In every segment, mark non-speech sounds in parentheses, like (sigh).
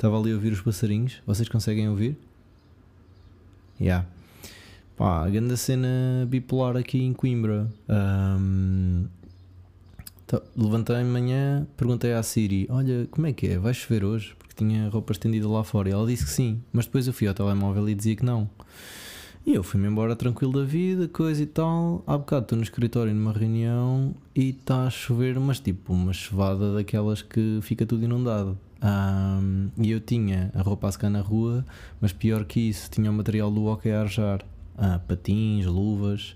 Estava ali a ouvir os passarinhos. Vocês conseguem ouvir? Já. Yeah. Pá, a grande cena bipolar aqui em Coimbra. Um, tá, Levantei-me amanhã, perguntei à Siri: Olha, como é que é? Vai chover hoje? Porque tinha roupa estendida lá fora. E ela disse que sim, mas depois eu fui ao telemóvel e dizia que não. E eu fui-me embora tranquilo da vida, coisa e tal. Há bocado estou no escritório numa reunião e está a chover, mas tipo uma chuvada daquelas que fica tudo inundado. Um, e eu tinha a roupa a secar na rua, mas pior que isso, tinha o material do hockey a arjar. Ah, patins, luvas.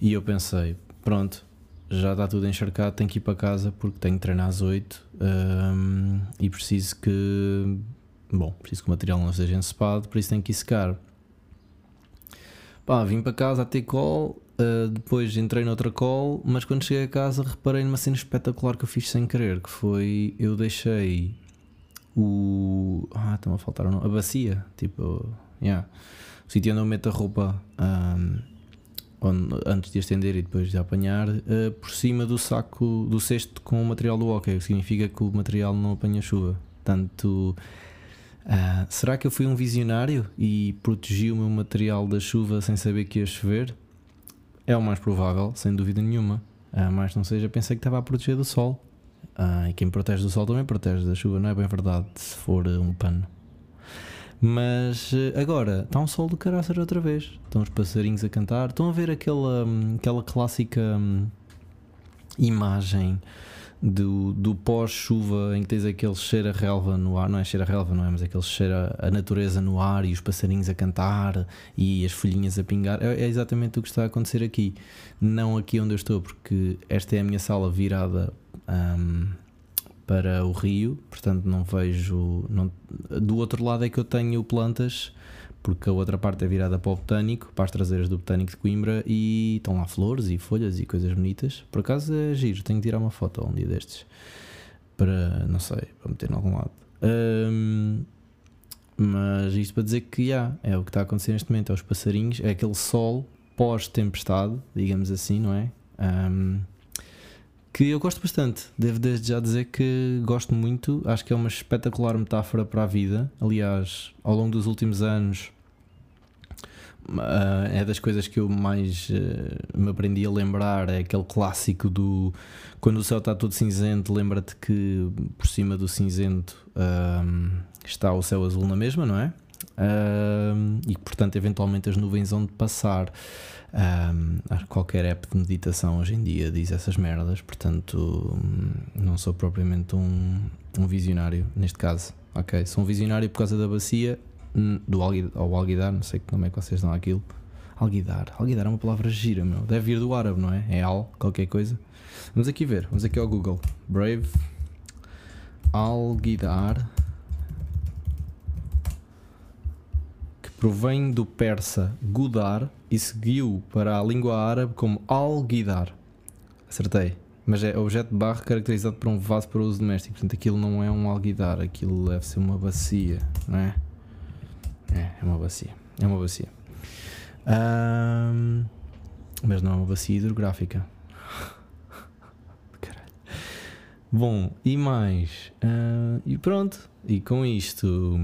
E eu pensei, pronto, já está tudo encharcado, tenho que ir para casa porque tenho que treinar às 8 um, e preciso que. Bom, preciso que o material não esteja encepado, por isso tenho que ir secar. Pá, vim para casa a ter call, uh, depois entrei noutra call, mas quando cheguei a casa reparei numa cena espetacular que eu fiz sem querer, que foi eu deixei o. Ah, está-me a faltar. A bacia, tipo. Yeah. O sítio onde eu meto a roupa um, onde, antes de estender e depois de apanhar, uh, por cima do saco, do cesto com o material do hockey, o que significa que o material não apanha chuva. Portanto, uh, será que eu fui um visionário e protegi o meu material da chuva sem saber que ia chover? É o mais provável, sem dúvida nenhuma. Uh, mas não seja, pensei que estava a proteger do sol. Uh, e quem protege do sol também protege da chuva, não é bem verdade, se for um pano. Mas agora está um sol do caraças outra vez. Estão os passarinhos a cantar. Estão a ver aquela, aquela clássica hum, imagem do, do pós-chuva em que tens aquele cheiro a relva no ar. Não é cheiro a relva, não é? Mas aquele cheiro a, a natureza no ar e os passarinhos a cantar e as folhinhas a pingar. É, é exatamente o que está a acontecer aqui. Não aqui onde eu estou, porque esta é a minha sala virada. Um, para o rio, portanto não vejo. Não, do outro lado é que eu tenho plantas, porque a outra parte é virada para o botânico, para as traseiras do botânico de Coimbra, e estão lá flores e folhas e coisas bonitas. Por acaso é giro, tenho que tirar uma foto um dia destes para, não sei, para meter em algum lado. Um, mas isto para dizer que já, é o que está a acontecer neste momento, é os passarinhos, é aquele sol pós-tempestade, digamos assim, não é? Um, que eu gosto bastante. Devo desde já dizer que gosto muito. Acho que é uma espetacular metáfora para a vida. Aliás, ao longo dos últimos anos, uh, é das coisas que eu mais uh, me aprendi a lembrar. É aquele clássico do quando o céu está todo cinzento, lembra-te que por cima do cinzento uh, está o céu azul na mesma, não é? E que, portanto, eventualmente as nuvens vão de passar. Um, qualquer app de meditação hoje em dia diz essas merdas, portanto, hum, não sou propriamente um, um visionário neste caso. Ok, sou um visionário por causa da bacia hum, do ao alguidar, não sei nome é que vocês dão aquilo. Alguidar, alguidar é uma palavra gira, meu. Deve vir do árabe, não é? É al, qualquer coisa. Vamos aqui ver, vamos aqui ao Google. Brave Alguidar provém do persa gudar e seguiu para a língua árabe como al-guidar. Acertei. Mas é objeto de barro caracterizado por um vaso para uso doméstico. Portanto, aquilo não é um alguidar, aquilo deve ser uma bacia, não é? É, é uma bacia. É uma bacia. Um, mas não é uma bacia hidrográfica. (laughs) Caralho. Bom, e mais? Uh, e pronto. E com isto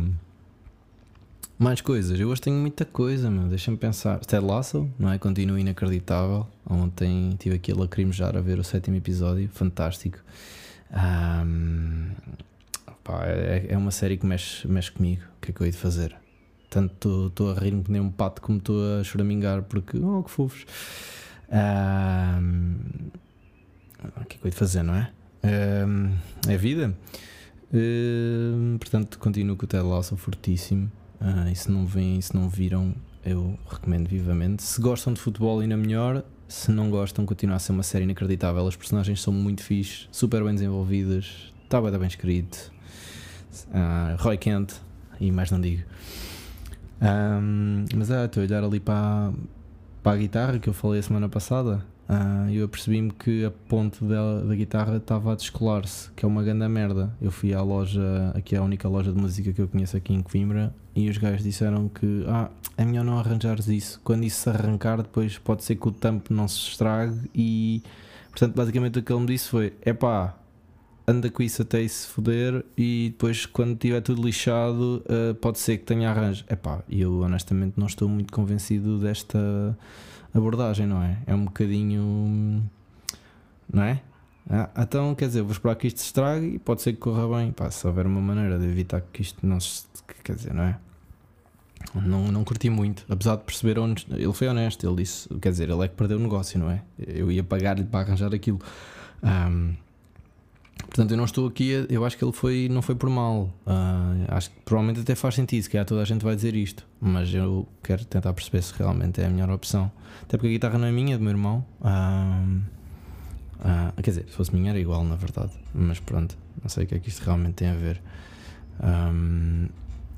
mais coisas, eu hoje tenho muita coisa, meu. Deixa-me pensar. Ted Lasso, não é? Continua inacreditável. Ontem estive aqui a lacrimejar a ver o sétimo episódio, fantástico. Um, é, é, uma série que mexe, mexe comigo. O que é que eu hei de fazer? Tanto estou a rir-me que nem um pato, como estou a choramingar, porque, oh, que fofos. Um, o que é que eu hei de fazer, não é? Um, é vida. portanto, continuo com o Ted Lasso fortíssimo. Uh, e se não vêm, se não viram, eu recomendo vivamente. Se gostam de futebol, ainda melhor. Se não gostam, continua a ser uma série inacreditável. As personagens são muito fixe, super bem desenvolvidas, está bem, bem escrito. Uh, Roy Kent, e mais não digo. Um, mas é, estou a olhar ali para, para a guitarra que eu falei a semana passada. Uh, eu apercebi-me que a ponte da, da guitarra estava a descolar-se, que é uma grande merda. Eu fui à loja, aqui é a única loja de música que eu conheço aqui em Coimbra, e os gajos disseram que ah, é melhor não arranjares isso. Quando isso se arrancar, depois pode ser que o tampo não se estrague. E portanto, basicamente o que ele me disse foi: é pá, anda com isso até se foder e depois quando tiver tudo lixado uh, pode ser que tenha arranjo. Epá, eu honestamente não estou muito convencido desta abordagem, não é? É um bocadinho. Não é? Ah, então, quer dizer, vou esperar que isto se estrague e pode ser que corra bem. Pá, se houver uma maneira de evitar que isto não se. Quer dizer, não é? Não, não curti muito, apesar de perceber onde. Ele foi honesto, ele disse, quer dizer, ele é que perdeu o negócio, não é? Eu ia pagar-lhe para arranjar aquilo. Um, portanto, eu não estou aqui, a, eu acho que ele foi, não foi por mal. Uh, acho que provavelmente até faz sentido, que toda a gente vai dizer isto, mas eu quero tentar perceber se realmente é a melhor opção. Até porque a guitarra não é minha, é do meu irmão. Uh, uh, quer dizer, se fosse minha era igual, na verdade, mas pronto, não sei o que é que isto realmente tem a ver. Um,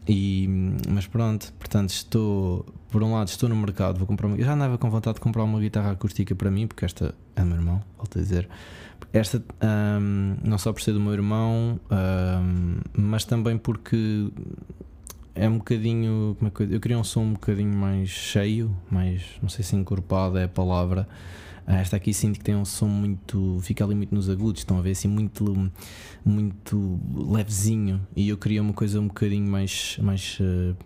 e, mas pronto, portanto, estou, por um lado, estou no mercado, vou comprar uma, já andava com vontade de comprar uma guitarra acústica para mim, porque esta é meu irmão, volto a dizer. Esta, um, não só por ser do meu irmão, um, mas também porque é um bocadinho. Como é que eu, eu queria um som um bocadinho mais cheio, mais, não sei se encorpado é a palavra. Ah, esta aqui sinto que tem um som muito. fica ali muito nos agudos, estão a ver assim, muito, muito levezinho. E eu queria uma coisa um bocadinho mais. mais uh,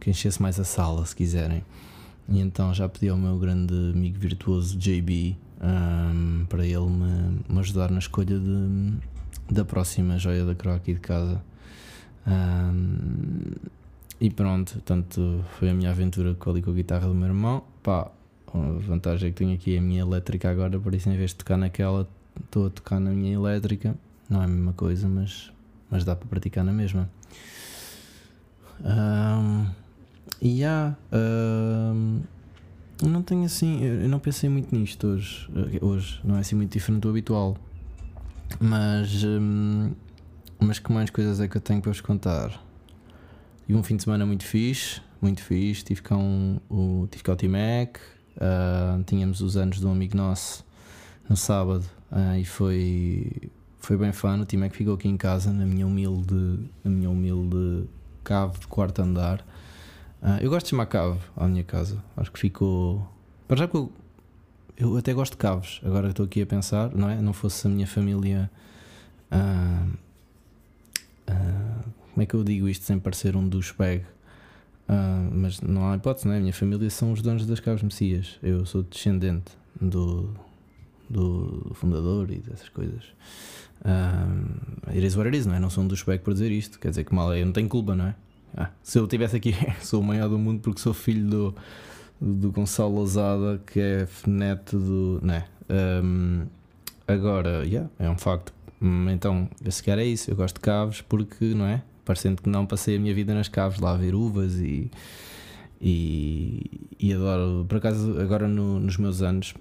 que enchesse mais a sala, se quiserem. E então já pedi ao meu grande amigo virtuoso JB um, para ele me, me, ajudar na escolha de, da próxima joia da coroa aqui de casa. Um, e pronto, portanto, foi a minha aventura com a, com a guitarra do meu irmão. Pá, a vantagem é que tenho aqui a minha elétrica agora, por isso em vez de tocar naquela, estou a tocar na minha elétrica. Não é a mesma coisa, mas, mas dá para praticar na mesma. Um, e há. Um, não tenho assim. Eu não pensei muito nisto hoje. Hoje não é assim muito diferente do habitual. Mas. Um, mas que mais coisas é que eu tenho para vos contar? Um fim de semana muito fixe, muito fixe. Tive cá, um, o, tive o T-Mac, Uh, tínhamos os anos de um amigo nosso no sábado uh, e foi, foi bem fã. O que ficou aqui em casa, na minha humilde, na minha humilde cave de quarto andar. Uh, eu gosto de chamar cave à minha casa, acho que ficou. Para já que eu, eu até gosto de caves, agora estou aqui a pensar, não é? Não fosse a minha família. Como é que eu digo isto sem parecer um douchebag? Uh, mas não há hipótese, não é? A minha família são os donos das Caves Messias. Eu sou descendente do, do fundador e dessas coisas. Uh, it is what it is, não é? Não sou um dos por dizer isto. Quer dizer que mal é, eu não tenho culpa, não é? Ah, se eu estivesse aqui, (laughs) sou o maior do mundo porque sou filho do, do Gonçalo Lousada, que é neto do. Não é? Um, agora, yeah, é um facto. Hum, então, se quer é isso. Eu gosto de caves porque, não é? Parecendo que não passei a minha vida nas caves lá a ver uvas e, e, e adoro. Por acaso, agora no, nos meus anos,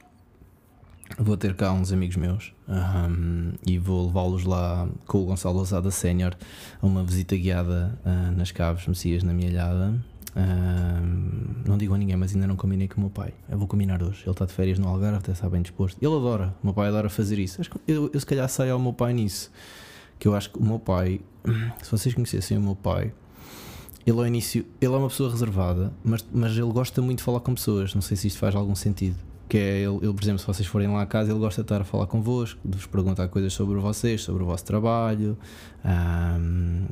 vou ter cá uns amigos meus um, e vou levá-los lá com o Gonçalo Ousada Sénior a uma visita guiada uh, nas caves Messias na Mielhada. Um, não digo a ninguém, mas ainda não combinei com o meu pai. Eu vou combinar hoje. Ele está de férias no Algarve, até está bem disposto. Ele adora, o meu pai adora fazer isso. Eu, eu se calhar saio ao meu pai nisso que eu acho que o meu pai, (clears throat) se vocês conhecessem o meu pai, ele ao início, ele é uma pessoa reservada, mas, mas ele gosta muito de falar com pessoas. Não sei se isto faz algum sentido. Que é ele, ele, por exemplo, se vocês forem lá à casa, ele gosta de estar a falar convosco, de vos perguntar coisas sobre vocês, sobre o vosso trabalho. Um,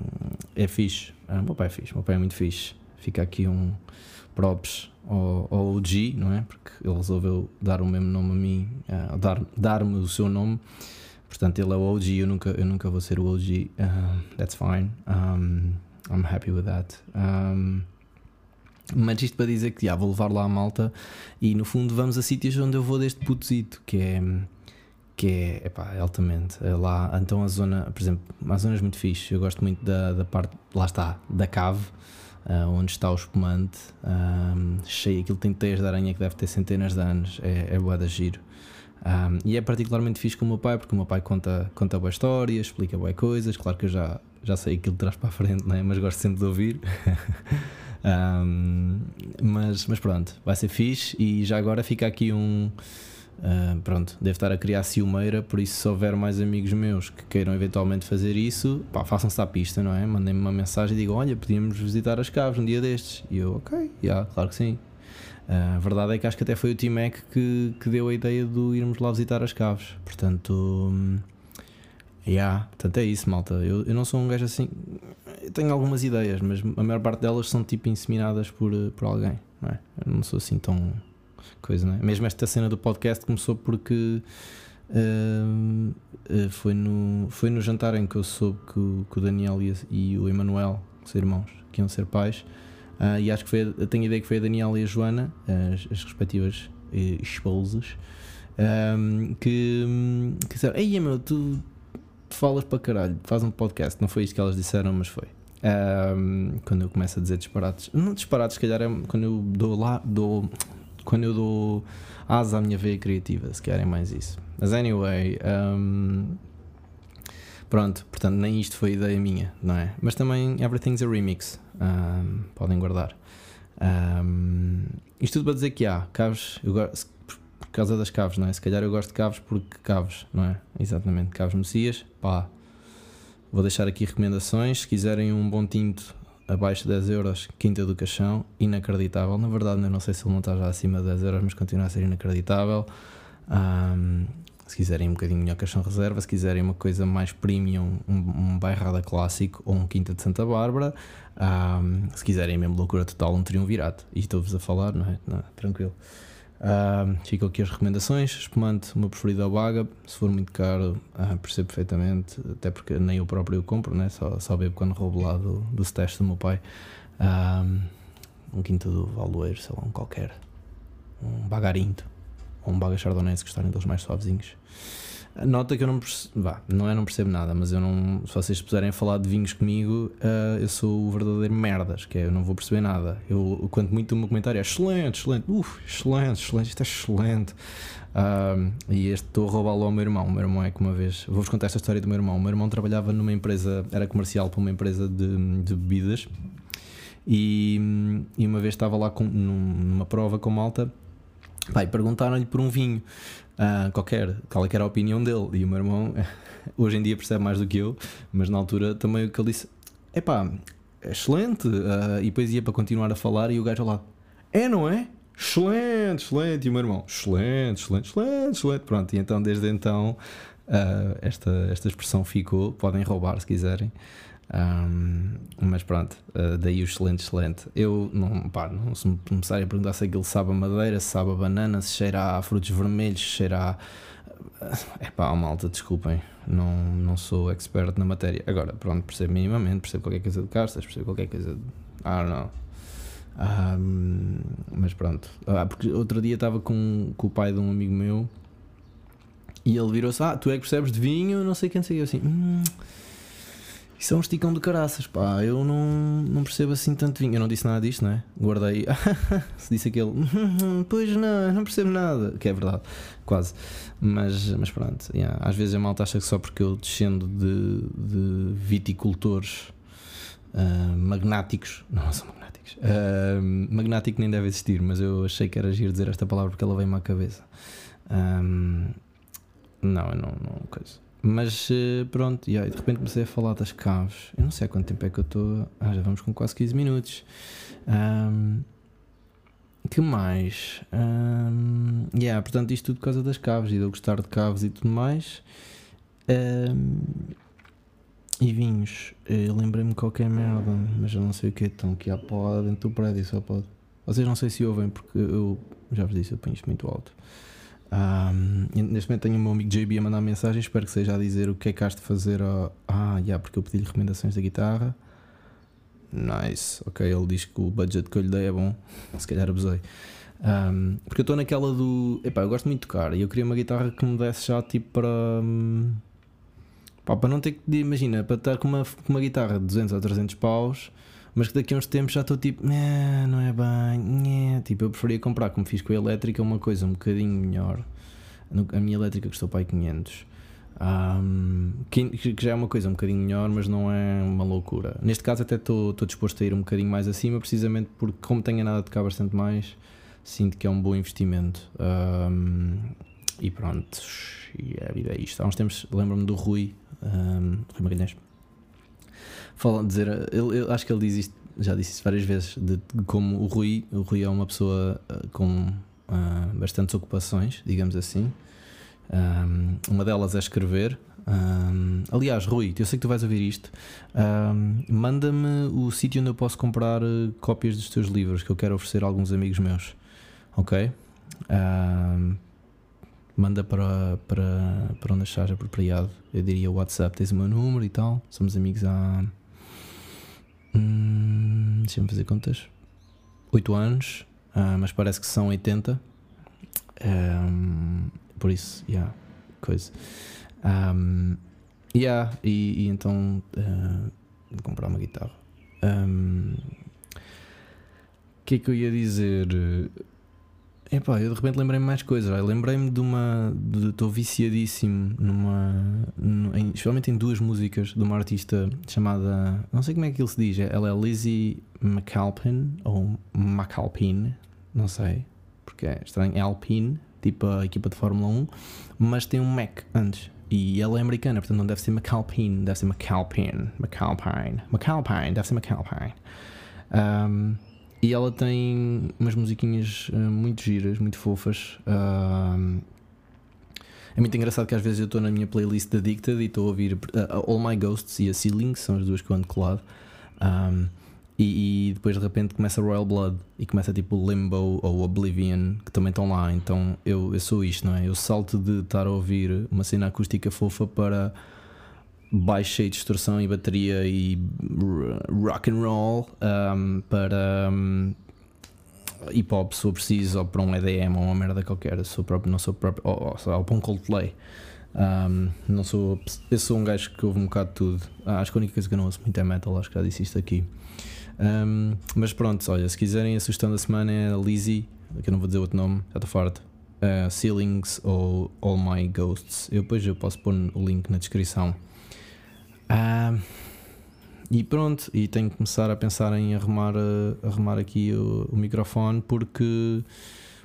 é fixe. Um, meu pai é fixe, meu pai é muito fixe. Fica aqui um props ao, ao OG, não é? Porque ele resolveu dar o mesmo nome a mim, uh, dar-me dar o seu nome. Portanto, ele é o OG, eu nunca, eu nunca vou ser o OG. That's fine. Um, I'm happy with that. Um, mas isto para dizer que já vou levar lá a malta e no fundo vamos a sítios onde eu vou deste putozito, que é que é, epá, altamente. É lá, então a zona, por exemplo, há zonas muito fixe. Eu gosto muito da, da parte, lá está, da cave, uh, onde está o espumante, um, cheio. Aquilo tem teias de aranha que deve ter centenas de anos. É, é boa de giro. Um, e é particularmente fixe com o meu pai, porque o meu pai conta, conta boa história, explica boas coisas. Claro que eu já, já sei aquilo de trás para a frente, né? mas gosto sempre de ouvir. (laughs) um, mas, mas pronto, vai ser fixe. E já agora fica aqui um. Uh, pronto, deve estar a criar ciumeira, por isso, se houver mais amigos meus que queiram eventualmente fazer isso, façam-se à pista, não é? Mandem-me uma mensagem e digam: Olha, podíamos visitar as caves um dia destes. E eu, ok, yeah, claro que sim. A verdade é que acho que até foi o T-Mac que, que deu a ideia de irmos lá visitar as caves. Portanto, Yeah, portanto é isso, malta. Eu, eu não sou um gajo assim. Eu tenho algumas ideias, mas a maior parte delas são tipo inseminadas por, por alguém, não é? Eu não sou assim tão. coisa, não é? Mesmo esta cena do podcast começou porque. Uh, uh, foi, no, foi no jantar em que eu soube que, o, que o Daniel e, e o Emanuel, os irmãos, que iam ser pais, uh, e acho que foi, tenho a ideia que foi a Daniela e a Joana, as, as respectivas esposas, um, que, que disseram: Ei, meu, tu falas para caralho, faz um podcast. Não foi isto que elas disseram, mas foi. Um, quando eu começo a dizer disparates, não disparates, se calhar é quando eu dou lá, dou, quando eu dou asa à minha veia criativa, se querem mais isso. Mas anyway, um, pronto, portanto, nem isto foi ideia minha, não é? Mas também Everything's a Remix, um, podem guardar. isto tudo para dizer que há caves, eu por causa das caves, não é? Se calhar eu gosto de caves porque caves, não é? Exatamente, caves Messias, pá. Vou deixar aqui recomendações. Se quiserem um bom tinto abaixo de 10 euros, Quinta do Caixão, inacreditável. Na verdade, eu não sei se ele não está já acima de 10 euros, mas continua a ser inacreditável. Um, se quiserem um bocadinho melhor caixão reserva, se quiserem uma coisa mais premium, um, um bairrada clássico ou um Quinta de Santa Bárbara, um, se quiserem mesmo loucura total, um triunvirato. E estou-vos a falar, não é? Não, tranquilo. Uh, ficam aqui as recomendações. Espumante, o meu preferido é o Baga. Se for muito caro, uh, percebo perfeitamente, até porque nem eu próprio o compro, né? só, só bebo quando roubo lá do, do do meu pai. Um quinto do Valdoeiro, sei lá, um qualquer. Um Bagarinto. Ou um Baga Chardonnay, se gostarem dos mais suavezinhos. Nota que eu não percebo, vá, não é não percebo nada, mas eu não, se vocês puserem falar de vinhos comigo, uh, eu sou o verdadeiro merdas, que é eu não vou perceber nada. Eu, quanto muito o meu comentário é excelente, excelente, uf, excelente, excelente, isto é excelente. Uh, e este estou a roubá-lo ao meu irmão. O meu irmão é que uma vez, vou-vos contar esta história do meu irmão. O meu irmão trabalhava numa empresa, era comercial para uma empresa de, de bebidas, e, e uma vez estava lá com, numa prova com malta. Pai, perguntaram-lhe por um vinho uh, qualquer, qual é era a opinião dele. E o meu irmão, (laughs) hoje em dia, percebe mais do que eu, mas na altura também o que ele disse: é pá, excelente. Uh, e depois ia para continuar a falar e o gajo lá: é, não é? Excelente, excelente. E o meu irmão: excelente, excelente, excelente, excelente. Pronto, e então desde então uh, esta, esta expressão ficou. Podem roubar se quiserem. Um, mas pronto, uh, daí o excelente, excelente. Eu não, pá, não se me começarem a perguntar se aquilo sabe a madeira, se sabe a banana, se cheira a frutos vermelhos, se cheira a. É pá, malta, desculpem, não, não sou expert na matéria. Agora, pronto, percebo minimamente, percebo qualquer coisa de castas, percebo qualquer coisa de. Ah, não. Um, mas pronto, ah, porque outro dia estava com, com o pai de um amigo meu e ele virou-se: Ah, tu é que percebes de vinho, não sei quem sei. Eu assim. Hum, isso é um esticão de caraças, pá. Eu não, não percebo assim tanto vinho. Eu não disse nada disto, não é? Guardei. (laughs) Se disse aquele. pois não, não percebo nada. Que é verdade, quase. Mas, mas pronto. Yeah. Às vezes a malta acha que só porque eu descendo de, de viticultores uh, magnáticos. Não, são magnáticos. Uh, magnático nem deve existir, mas eu achei que era giro dizer esta palavra porque ela veio-me à cabeça. Um, não, eu não, não. Coisa. Mas eh, pronto, e aí de repente comecei a falar das caves. Eu não sei há quanto tempo é que eu estou. Ah, já vamos com quase 15 minutos. Um, que mais? Um, yeah, portanto, isto tudo por causa das caves e de eu gostar de caves e tudo mais. Um, e vinhos. Eu lembrei-me qualquer merda, mas eu não sei o que. Estão aqui à porra dentro do prédio, só pode. Vocês não sei se ouvem, porque eu já vos disse, eu ponho isto muito alto. Um, neste momento tenho o meu amigo JB a mandar mensagem. Espero que seja a dizer o que é que has de fazer. Ao... Ah, já, yeah, porque eu pedi-lhe recomendações da guitarra. Nice, ok. Ele diz que o budget que eu lhe dei é bom. Se calhar abusei. Um, porque eu estou naquela do. Epá, eu gosto muito de tocar e eu queria uma guitarra que me desse já tipo para. Um, pá, para não ter que. Imagina, para estar com uma, com uma guitarra de 200 ou 300 paus mas que daqui a uns tempos já estou tipo, não é bem, tipo, eu preferia comprar, como fiz com a elétrica, uma coisa um bocadinho melhor. A minha elétrica custou para aí 500. Um, que, já é uma coisa um bocadinho melhor, mas não é uma loucura. Neste caso, até estou disposto a ir um bocadinho mais acima, precisamente porque, como tenho nada de tocar bastante mais, sinto que é um bom investimento. Um, e pronto, e a vida é isto. Há uns tempos lembro-me do Rui, um, Rui Magalhães fala, dizer, ele, eu acho que ele diz isto, já disse isso várias vezes, de, como o Rui, o Rui é uma pessoa uh, com uh, bastantes ocupações, digamos assim. Um, uma delas é escrever, Um, aliás, Rui, eu sei que tu vais ouvir isto. Um, Manda-me o sítio onde eu posso comprar cópias dos teus livros que eu quero oferecer a alguns amigos meus. Ok? Um, manda para, para, para onde achares apropriado. Eu diria WhatsApp, tens o meu número e tal. Somos amigos há. Hum, Deixa-me fazer contas. 8 anos, uh, mas parece que são 80. Um, por isso, yeah, coisa. Um, yeah, e, e então uh, comprar uma guitarra. O um, que é que eu ia dizer? Epá, eu de repente lembrei-me mais coisas. Lembrei-me de uma. Estou viciadíssimo numa. Em, especialmente em duas músicas de uma artista chamada. Não sei como é que ele se diz. Ela é Lizzie McAlpin ou McAlpin, não sei, porque é estranho. É Alpine, tipo a equipa de Fórmula 1, mas tem um Mac antes. E ela é americana, portanto não deve ser McAlpin, deve ser McAlpin. McAlpine. McAlpine, deve ser McAlpine. Um, e ela tem umas musiquinhas uh, muito giras, muito fofas. Uh, é muito engraçado que às vezes eu estou na minha playlist da Addicted e estou a ouvir uh, All My Ghosts e a Ceiling, são as duas que eu ando colado. Um, e, e, depois de repente começa Royal Blood e começa tipo Limbo ou Oblivion que também estão lá. Então eu, eu sou isto, não é? Eu salto de estar a ouvir uma cena acústica fofa para baixa e distorção e bateria e rock and roll um, para um, hip hop se for preciso ou para um EDM ou uma merda qualquer. Sou próprio, não sou próprio ou, ou, ou para um Coldplay. Um, não sou eu sou um gajo que ouve um bocado de tudo. Ah, acho que a única coisa que eu não ouço muito é metal acho que já disse isto aqui. Mas pronto, olha, se quiserem a sugestão da semana é Lizzie que eu não vou dizer outro nome, já estou farto. Uh, Ceilings ou All My Ghosts. Eu depois eu posso pôr o link na descrição e pronto, e tenho que começar a pensar em arrumar, eh, arrumar aqui o, o microfone porque,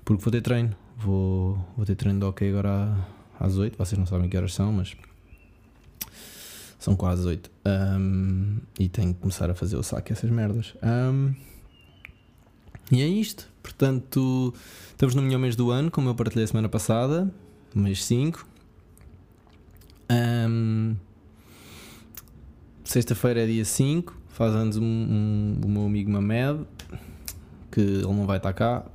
porque vou ter treino. Vou, vou ter treino de ok agora às 8. Vocês não sabem que horas são, mas são quase 8. Um, e tenho que começar a fazer o saque essas merdas. Um, e é isto. Portanto, estamos no melhor mês do ano, como eu partilhei a semana passada, mês 5. Um, Sexta-feira é dia 5, faz anos um, um, o meu amigo Mamed, que ele não vai estar cá,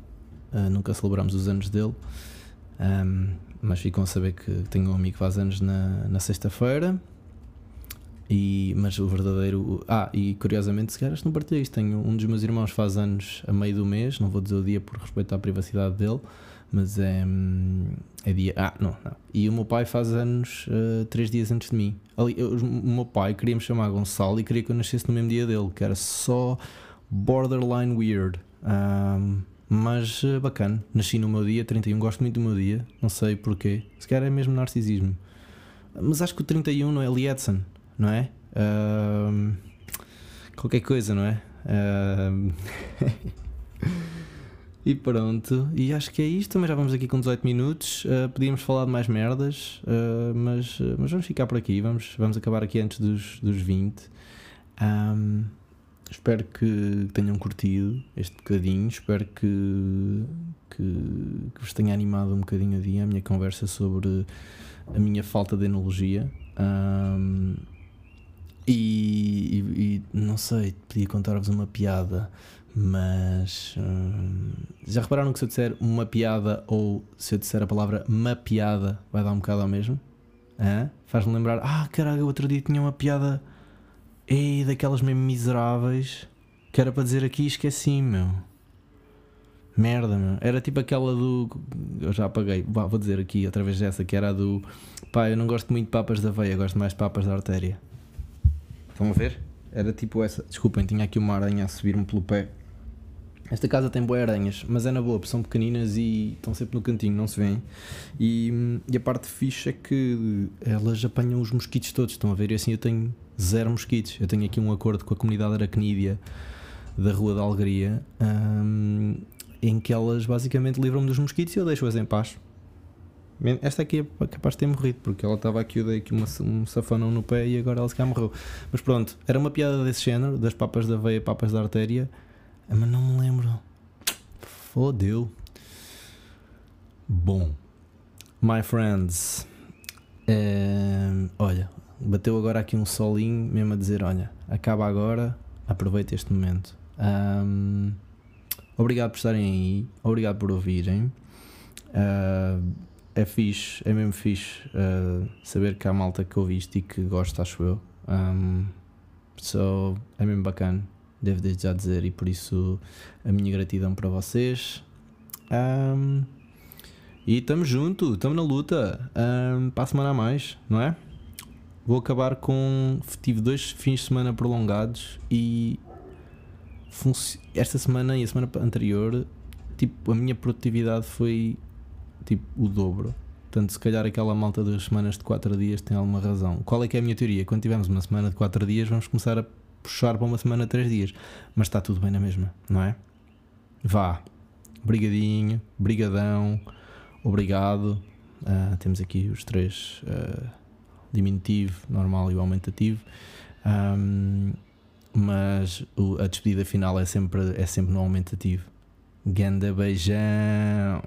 uh, nunca celebramos os anos dele, um, mas ficam a saber que tenho um amigo que faz anos na, na sexta-feira. E, mas o verdadeiro. Ah, e curiosamente, se calhar não partilhei isto. Tenho um dos meus irmãos faz anos a meio do mês, não vou dizer o dia por respeito à privacidade dele, mas é, é dia. Ah, não, não. E o meu pai faz anos uh, três dias antes de mim. Ali, eu, o meu pai queria me chamar Gonçalo e queria que eu nascesse no mesmo dia dele, que era só borderline weird. Um, mas uh, bacana. Nasci no meu dia, 31, gosto muito do meu dia, não sei porquê. Se calhar é mesmo narcisismo. Mas acho que o 31 não é Edson, não é? Um, qualquer coisa, não é? Um, (laughs) E pronto, e acho que é isto. Também já vamos aqui com 18 minutos. Uh, podíamos falar de mais merdas, uh, mas, uh, mas vamos ficar por aqui. Vamos, vamos acabar aqui antes dos, dos 20. Um, espero que tenham curtido este bocadinho. Espero que, que, que, vos tenha animado um bocadinho a dia a minha conversa sobre a minha falta de enologia. Um, e, e, e, não sei, podia contar-vos uma piada mas hum, já repararam que se eu disser uma piada ou se eu disser a palavra uma piada vai dar um bocado ao mesmo? Faz-me lembrar, ah caralho, outro dia tinha uma piada ei, daquelas mesmo miseráveis que era para dizer aqui e esqueci, meu. Merda, meu. Era tipo aquela do. Eu já apaguei, vou dizer aqui outra vez essa, que era do. Pá, eu não gosto muito de papas da veia, gosto mais de papas da artéria. Estão a ver? Era tipo essa. Desculpem, tinha aqui uma aranha a subir-me pelo pé. Esta casa tem boas aranhas, mas é na boa, são pequeninas e estão sempre no cantinho, não se vêem. E, e, a parte fixe é que elas apanham os mosquitos todos, estão a ver? E assim eu tenho zero mosquitos. Eu tenho aqui um acordo com a comunidade aracnídea da Rua da Alegria, um, em que elas basicamente livram-me dos mosquitos e eu deixo-as em paz. Esta aqui é capaz de ter morrido, porque ela estava aqui, eu dei aqui uma, um safanão no pé e agora ela se calhar morreu. Mas pronto, era uma piada desse género, das papas da veia, papas da artéria mas não me lembro. Fodeu. Bom, my friends, Uh, olha, bateu agora aqui um solinho, mesmo a dizer: olha, acaba agora, aproveita este momento. Um, obrigado por estarem aí, obrigado por ouvirem. Uh, é fixe, é mesmo fixe uh, saber que há malta que ouviste e que gosta, acho eu. Um, so, é mesmo bacana, devo desde já dizer, e por isso a minha gratidão para vocês. Um, e estamos junto, estamos na luta um, para a semana a mais, não é? Vou acabar com. Tive dois fins de semana prolongados e esta semana e a semana anterior, tipo, a minha produtividade foi tipo o dobro. Portanto, se calhar aquela malta das semanas de 4 dias tem alguma razão. Qual é que é a minha teoria? Quando tivermos uma semana de 4 dias, vamos começar a puxar para uma semana 3 dias. Mas está tudo bem na mesma, não é? Vá. Brigadinho, brigadão, obrigado. Uh, temos aqui os três uh, diminutivo, normal e o aumentativo. Um, mas o, a despedida final é sempre, é sempre no aumentativo. Ganda beijão!